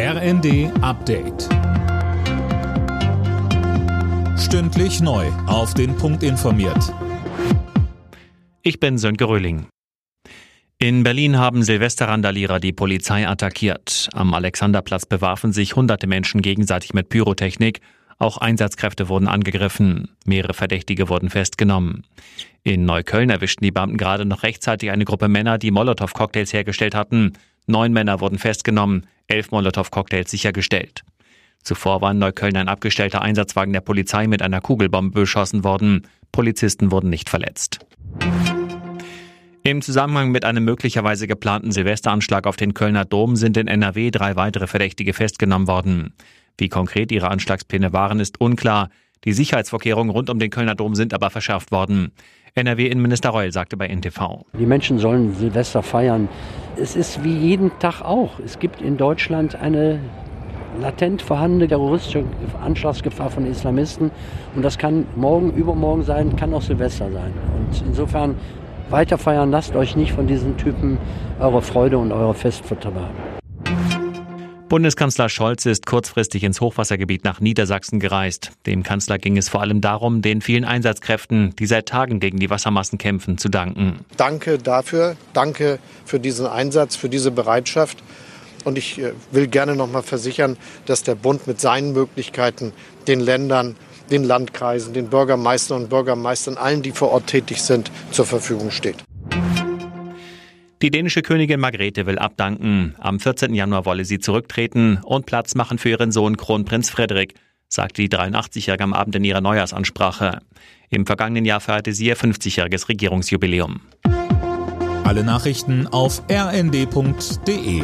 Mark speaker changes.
Speaker 1: RND Update. Stündlich neu. Auf den Punkt informiert.
Speaker 2: Ich bin Sönke Röhling. In Berlin haben Silvesterrandalierer die Polizei attackiert. Am Alexanderplatz bewarfen sich hunderte Menschen gegenseitig mit Pyrotechnik. Auch Einsatzkräfte wurden angegriffen. Mehrere Verdächtige wurden festgenommen. In Neukölln erwischten die Beamten gerade noch rechtzeitig eine Gruppe Männer, die Molotow-Cocktails hergestellt hatten. Neun Männer wurden festgenommen, elf Molotow-Cocktails sichergestellt. Zuvor war in Neukölln ein abgestellter Einsatzwagen der Polizei mit einer Kugelbombe beschossen worden. Polizisten wurden nicht verletzt. Im Zusammenhang mit einem möglicherweise geplanten Silvesteranschlag auf den Kölner Dom sind in NRW drei weitere Verdächtige festgenommen worden. Wie konkret ihre Anschlagspläne waren, ist unklar. Die Sicherheitsvorkehrungen rund um den Kölner Dom sind aber verschärft worden. NRW-Innenminister Reul sagte bei NTV.
Speaker 3: Die Menschen sollen Silvester feiern. Es ist wie jeden Tag auch. Es gibt in Deutschland eine latent vorhandene terroristische Anschlagsgefahr von Islamisten. Und das kann morgen, übermorgen sein, kann auch Silvester sein. Und insofern weiter feiern, lasst euch nicht von diesen Typen eure Freude und eure Fest vertreiben.
Speaker 2: Bundeskanzler Scholz ist kurzfristig ins Hochwassergebiet nach Niedersachsen gereist. Dem Kanzler ging es vor allem darum, den vielen Einsatzkräften, die seit Tagen gegen die Wassermassen kämpfen, zu danken.
Speaker 4: Danke dafür, danke für diesen Einsatz, für diese Bereitschaft. Und ich äh, will gerne noch mal versichern, dass der Bund mit seinen Möglichkeiten den Ländern, den Landkreisen, den Bürgermeistern und Bürgermeistern, allen, die vor Ort tätig sind, zur Verfügung steht.
Speaker 2: Die dänische Königin Margrethe will abdanken. Am 14. Januar wolle sie zurücktreten und Platz machen für ihren Sohn Kronprinz Frederik, sagte die 83-Jährige am Abend in ihrer Neujahrsansprache. Im vergangenen Jahr feierte sie ihr 50-jähriges Regierungsjubiläum.
Speaker 1: Alle Nachrichten auf rnd.de